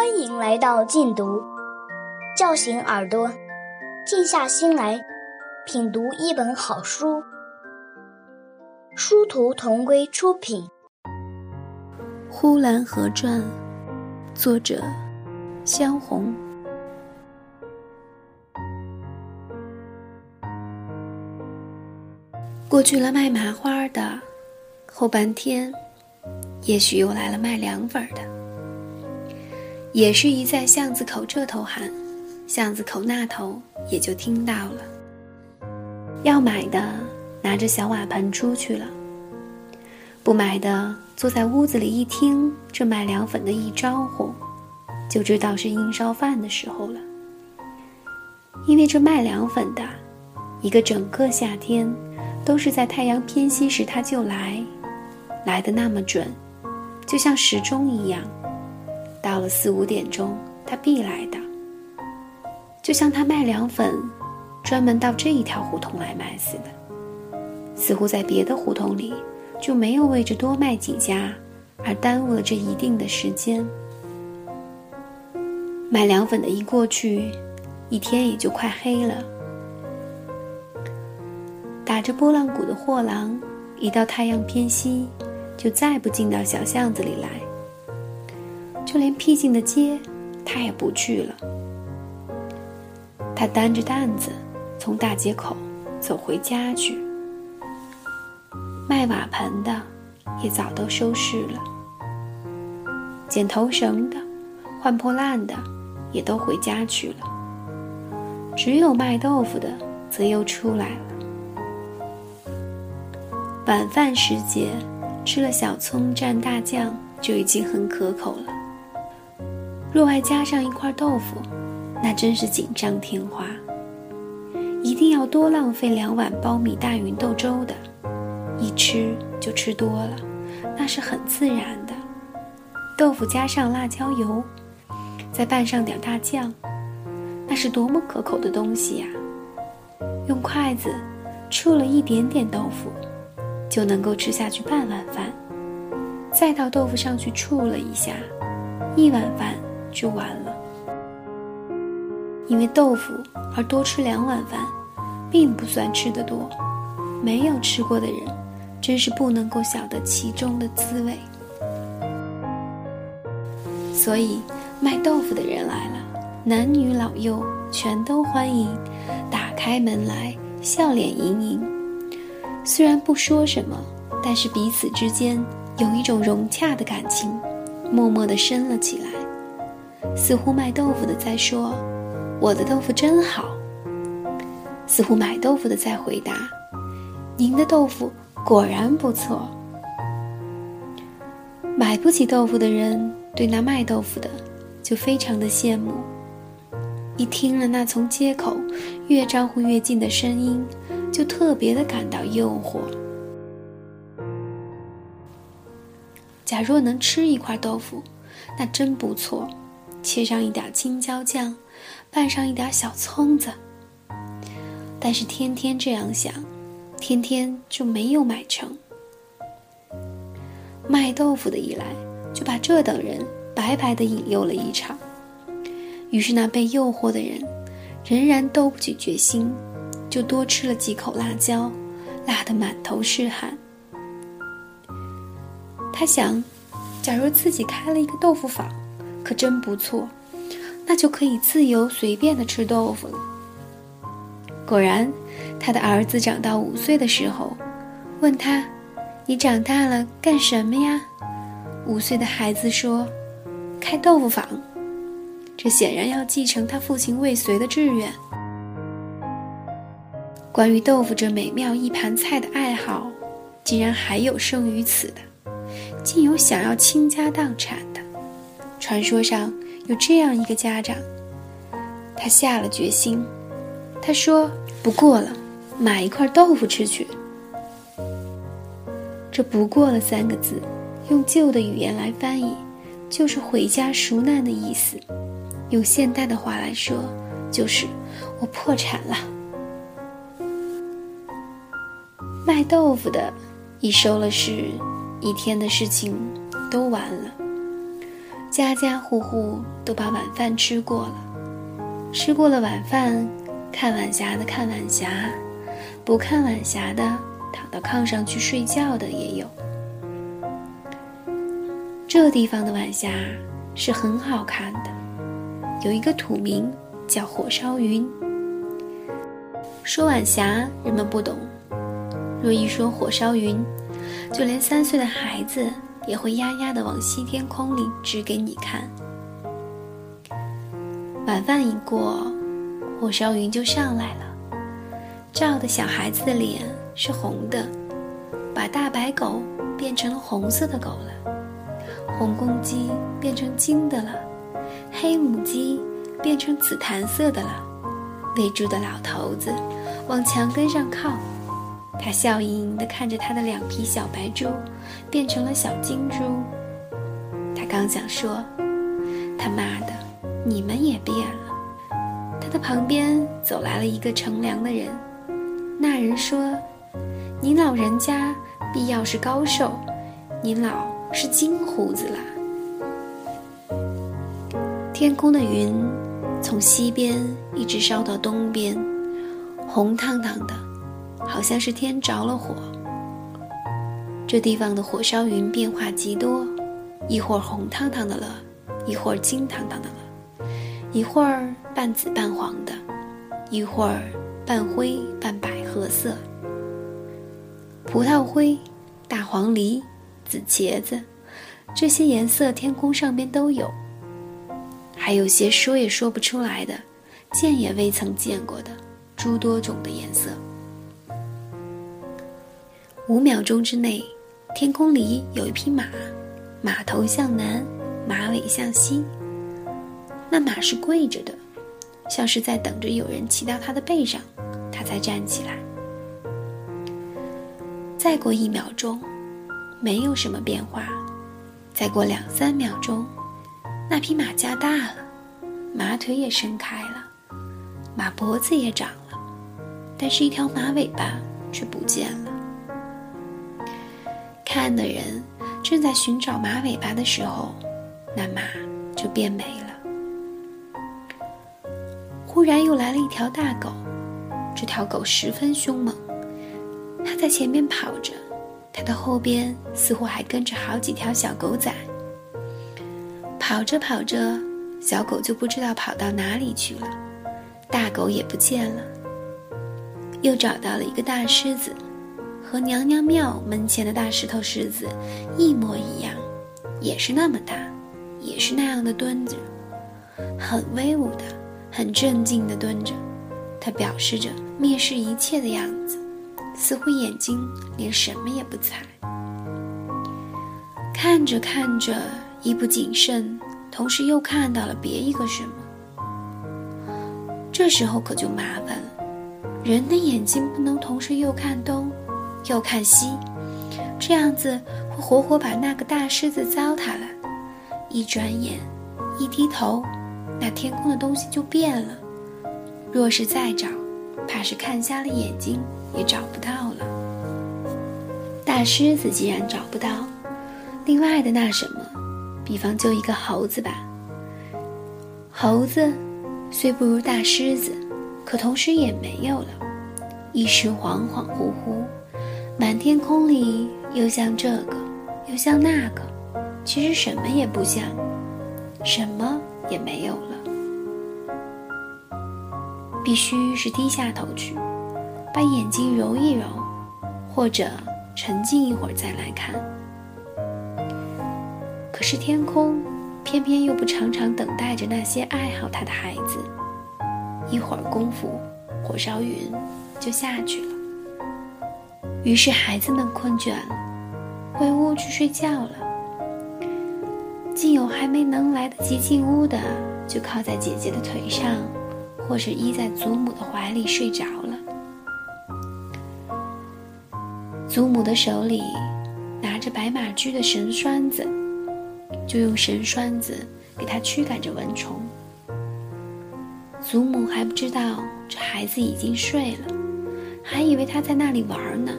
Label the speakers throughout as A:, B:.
A: 欢迎来到静读，叫醒耳朵，静下心来品读一本好书。殊途同归出品，《
B: 呼兰河传》，作者萧红。过去了卖麻花的，后半天，也许又来了卖凉粉的。也是一在巷子口这头喊，巷子口那头也就听到了。要买的拿着小瓦盆出去了，不买的坐在屋子里一听这卖凉粉的一招呼，就知道是应烧饭的时候了。因为这卖凉粉的，一个整个夏天。都是在太阳偏西时他就来，来的那么准，就像时钟一样。到了四五点钟，他必来的。就像他卖凉粉，专门到这一条胡同来卖似的。似乎在别的胡同里，就没有为着多卖几家而耽误了这一定的时间。卖凉粉的一过去，一天也就快黑了。打着拨浪鼓的货郎，一到太阳偏西，就再不进到小巷子里来。就连僻静的街，他也不去了。他担着担子，从大街口走回家去。卖瓦盆的，也早都收拾了。剪头绳的，换破烂的，也都回家去了。只有卖豆腐的，则又出来了。晚饭时节，吃了小葱蘸大酱就已经很可口了。若外加上一块豆腐，那真是锦上添花。一定要多浪费两碗苞米大芸豆粥的，一吃就吃多了，那是很自然的。豆腐加上辣椒油，再拌上点大酱，那是多么可口的东西呀！用筷子触了一点点豆腐。就能够吃下去半碗饭，再到豆腐上去触了一下，一碗饭就完了。因为豆腐而多吃两碗饭，并不算吃得多。没有吃过的人，真是不能够晓得其中的滋味。所以卖豆腐的人来了，男女老幼全都欢迎，打开门来，笑脸盈盈。虽然不说什么，但是彼此之间有一种融洽的感情，默默地升了起来。似乎卖豆腐的在说：“我的豆腐真好。”似乎买豆腐的在回答：“您的豆腐果然不错。”买不起豆腐的人对那卖豆腐的就非常的羡慕。一听了那从街口越招呼越近的声音。就特别的感到诱惑。假若能吃一块豆腐，那真不错，切上一点青椒酱，拌上一点小葱子。但是天天这样想，天天就没有买成。卖豆腐的一来，就把这等人白白的引诱了一场。于是那被诱惑的人，仍然斗不起决心。就多吃了几口辣椒，辣得满头是汗。他想，假如自己开了一个豆腐坊，可真不错，那就可以自由随便的吃豆腐了。果然，他的儿子长到五岁的时候，问他：“你长大了干什么呀？”五岁的孩子说：“开豆腐坊。”这显然要继承他父亲未遂的志愿。关于豆腐这美妙一盘菜的爱好，竟然还有胜于此的，竟有想要倾家荡产的。传说上有这样一个家长，他下了决心，他说：“不过了，买一块豆腐吃去。”这“不过了”三个字，用旧的语言来翻译，就是回家赎难的意思；用现代的话来说，就是我破产了。卖豆腐的，一收了拾，一天的事情都完了。家家户户都把晚饭吃过了，吃过了晚饭，看晚霞的看晚霞，不看晚霞的躺到炕上去睡觉的也有。这地方的晚霞是很好看的，有一个土名叫火烧云。说晚霞，人们不懂；若一说火烧云，就连三岁的孩子也会压压的往西天空里指给你看。晚饭一过，火烧云就上来了，照的小孩子的脸是红的，把大白狗变成了红色的狗了。红公鸡变成金的了，黑母鸡变成紫檀色的了。喂猪的老头子往墙根上靠，他笑盈盈地看着他的两匹小白猪变成了小金猪。他刚想说：“他妈的，你们也变了。”他的旁边走来了一个乘凉的人，那人说：“您老人家必要是高寿，您老。”是金胡子啦！天空的云从西边一直烧到东边，红烫烫的，好像是天着了火。这地方的火烧云变化极多，一会儿红烫烫的了，一会儿金烫烫的了，一会儿半紫半黄的，一会儿半灰半百合色。葡萄灰、大黄梨。紫茄子，这些颜色天空上边都有，还有些说也说不出来的，见也未曾见过的诸多种的颜色。五秒钟之内，天空里有一匹马，马头向南，马尾向西。那马是跪着的，像是在等着有人骑到它的背上，它才站起来。再过一秒钟。没有什么变化，再过两三秒钟，那匹马加大了，马腿也伸开了，马脖子也长了，但是一条马尾巴却不见了。看的人正在寻找马尾巴的时候，那马就变没了。忽然又来了一条大狗，这条狗十分凶猛，它在前面跑着。它的后边似乎还跟着好几条小狗仔。跑着跑着，小狗就不知道跑到哪里去了，大狗也不见了。又找到了一个大狮子，和娘娘庙门前的大石头狮子一模一样，也是那么大，也是那样的蹲着，很威武的，很镇静的蹲着，它表示着蔑视一切的样子。似乎眼睛连什么也不睬，看着看着，一不谨慎，同时又看到了别一个什么。这时候可就麻烦了，人的眼睛不能同时又看东，又看西，这样子会活活把那个大狮子糟蹋了。一转眼，一低头，那天空的东西就变了。若是再找，怕是看瞎了眼睛。也找不到了。大狮子既然找不到，另外的那什么，比方就一个猴子吧。猴子虽不如大狮子，可同时也没有了。一时恍恍惚惚，满天空里又像这个，又像那个，其实什么也不像，什么也没有了。必须是低下头去。把眼睛揉一揉，或者沉静一会儿再来看。可是天空偏偏又不常常等待着那些爱好它的孩子。一会儿功夫，火烧云就下去了。于是孩子们困倦了，回屋去睡觉了。竟有还没能来得及进屋的，就靠在姐姐的腿上，或是依在祖母的怀里睡着了。祖母的手里拿着白马驹的绳栓子，就用绳栓子给他驱赶着蚊虫。祖母还不知道这孩子已经睡了，还以为他在那里玩呢。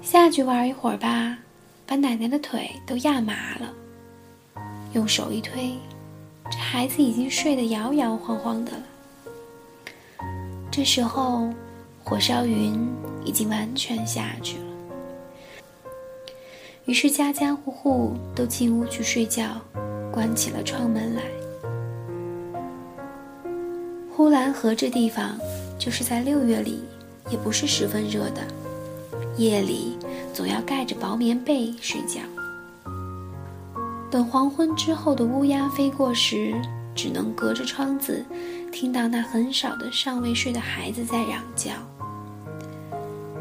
B: 下去玩一会儿吧，把奶奶的腿都压麻了。用手一推，这孩子已经睡得摇摇晃晃的了。这时候，火烧云已经完全下去了。于是家家户户都进屋去睡觉，关起了窗门来。呼兰河这地方，就是在六月里，也不是十分热的，夜里总要盖着薄棉被睡觉。等黄昏之后的乌鸦飞过时，只能隔着窗子，听到那很少的尚未睡的孩子在嚷叫：“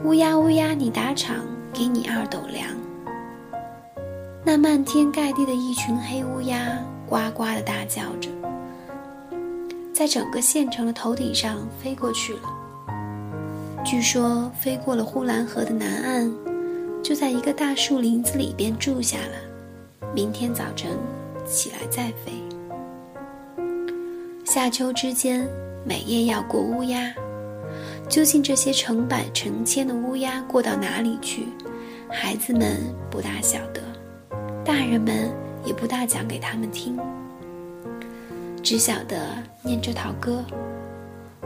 B: 乌鸦乌鸦，你打场，给你二斗粮。”那漫天盖地的一群黑乌鸦呱呱的大叫着，在整个县城的头顶上飞过去了。据说飞过了呼兰河的南岸，就在一个大树林子里边住下了，明天早晨起来再飞。夏秋之间，每夜要过乌鸦，究竟这些成百成千的乌鸦过到哪里去，孩子们不大晓得。大人们也不大讲给他们听，只晓得念这套歌：“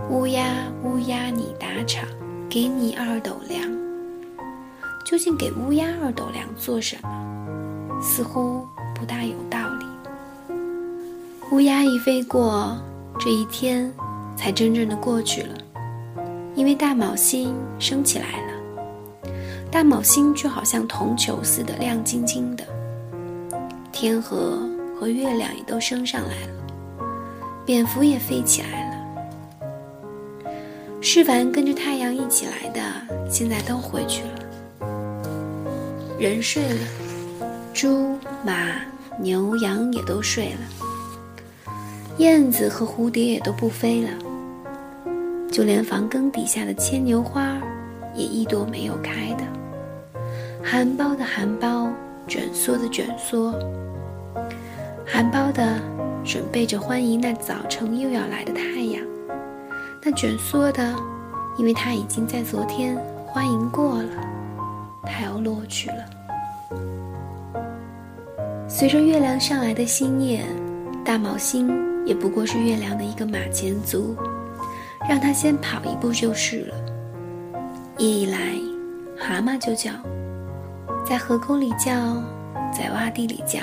B: 乌鸦乌鸦你打场，给你二斗粮。”究竟给乌鸦二斗粮做什么？似乎不大有道理。乌鸦一飞过，这一天才真正的过去了，因为大卯星升起来了。大卯星就好像铜球似的亮晶晶的。天河和月亮也都升上来了，蝙蝠也飞起来了。是凡跟着太阳一起来的，现在都回去了。人睡了，猪、马、牛、羊也都睡了，燕子和蝴蝶也都不飞了，就连房根底下的牵牛花，也一朵没有开的。含苞的含苞，卷缩的卷缩。含苞的准备着欢迎那早晨又要来的太阳，那卷缩的，因为它已经在昨天欢迎过了，它要落去了。随着月亮上来的新叶，大卯星也不过是月亮的一个马前卒，让它先跑一步就是了。夜一来，蛤蟆就叫，在河沟里叫，在洼地里叫。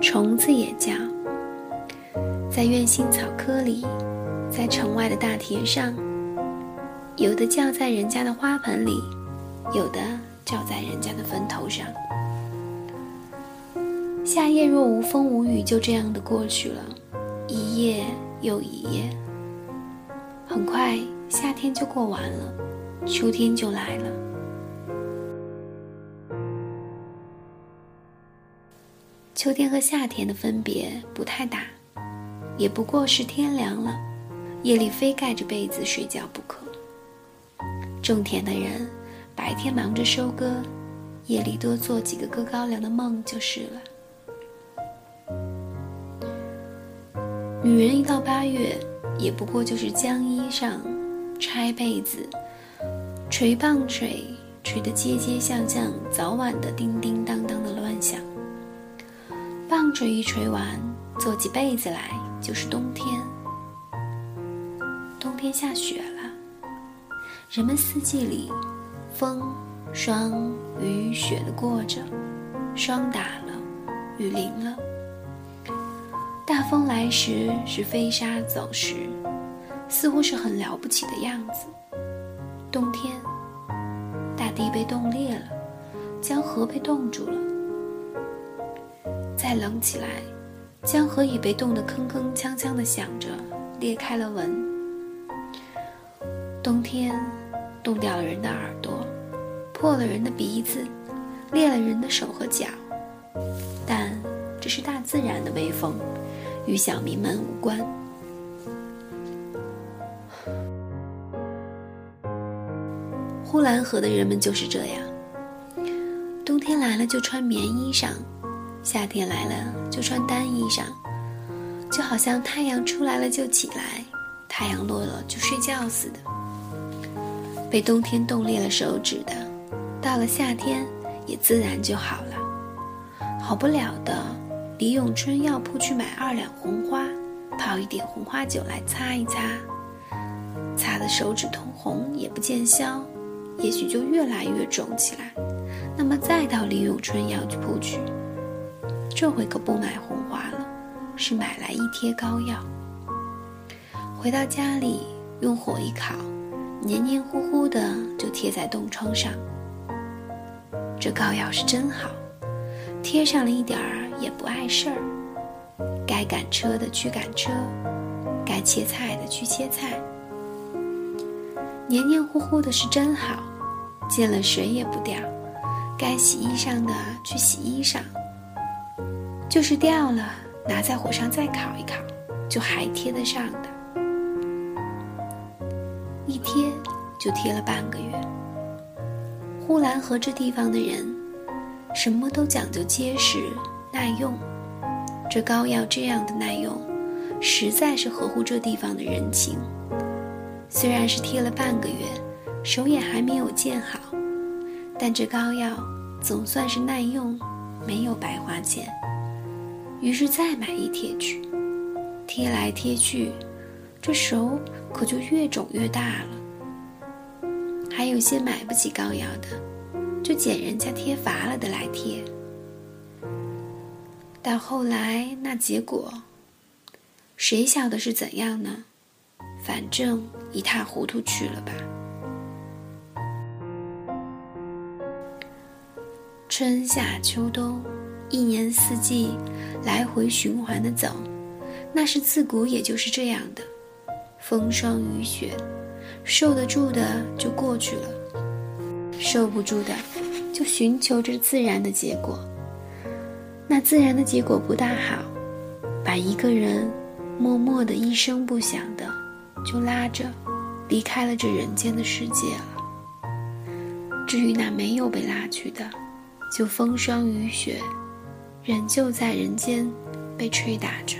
B: 虫子也叫，在院心草窠里，在城外的大田上，有的叫在人家的花盆里，有的叫在人家的坟头上。夏夜若无风无雨，就这样的过去了，一夜又一夜。很快，夏天就过完了，秋天就来了。秋天和夏天的分别不太大，也不过是天凉了，夜里非盖着被子睡觉不可。种田的人白天忙着收割，夜里多做几个割高粱的梦就是了。女人一到八月，也不过就是将衣裳、拆被子、捶棒槌，捶得街街巷巷早晚的叮叮当当的乱响。棒槌一捶完，做起被子来就是冬天。冬天下雪了，人们四季里，风、霜、雨、雪的过着，霜打了，雨淋了。大风来时是飞沙走石，似乎是很了不起的样子。冬天，大地被冻裂了，江河被冻住了。再冷起来，江河已被冻得铿铿锵锵的响着，裂开了纹。冬天，冻掉了人的耳朵，破了人的鼻子，裂了人的手和脚。但这是大自然的威风，与小民们无关。呼兰河的人们就是这样，冬天来了就穿棉衣裳。夏天来了就穿单衣裳，就好像太阳出来了就起来，太阳落了就睡觉似的。被冬天冻裂了手指的，到了夏天也自然就好了。好不了的，李永春药铺去买二两红花，泡一点红花酒来擦一擦，擦的手指通红也不见消，也许就越来越肿起来。那么再到李永春药铺去，这回可不买红花了，是买来一贴膏药。回到家里，用火一烤，黏黏糊糊的就贴在冻疮上。这膏药是真好，贴上了一点儿也不碍事儿。该赶车的去赶车，该切菜的去切菜。黏黏糊糊的是真好，见了水也不掉。该洗衣裳的去洗衣裳，就是掉了，拿在火上再烤一烤，就还贴得上的。一贴就贴了半个月。呼兰河这地方的人，什么都讲究结实耐用。这膏药这样的耐用，实在是合乎这地方的人情。虽然是贴了半个月，手也还没有见好，但这膏药总算是耐用，没有白花钱。于是再买一贴去，贴来贴去。这手可就越肿越大了。还有些买不起膏药的，就捡人家贴乏了的来贴。到后来那结果，谁晓得是怎样呢？反正一塌糊涂去了吧。春夏秋冬，一年四季来回循环的走，那是自古也就是这样的。风霜雨雪，受得住的就过去了，受不住的就寻求着自然的结果。那自然的结果不大好，把一个人默默的一声不响的就拉着离开了这人间的世界了。至于那没有被拉去的，就风霜雨雪，仍旧在人间被吹打着。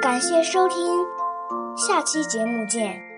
A: 感谢收听，下期节目见。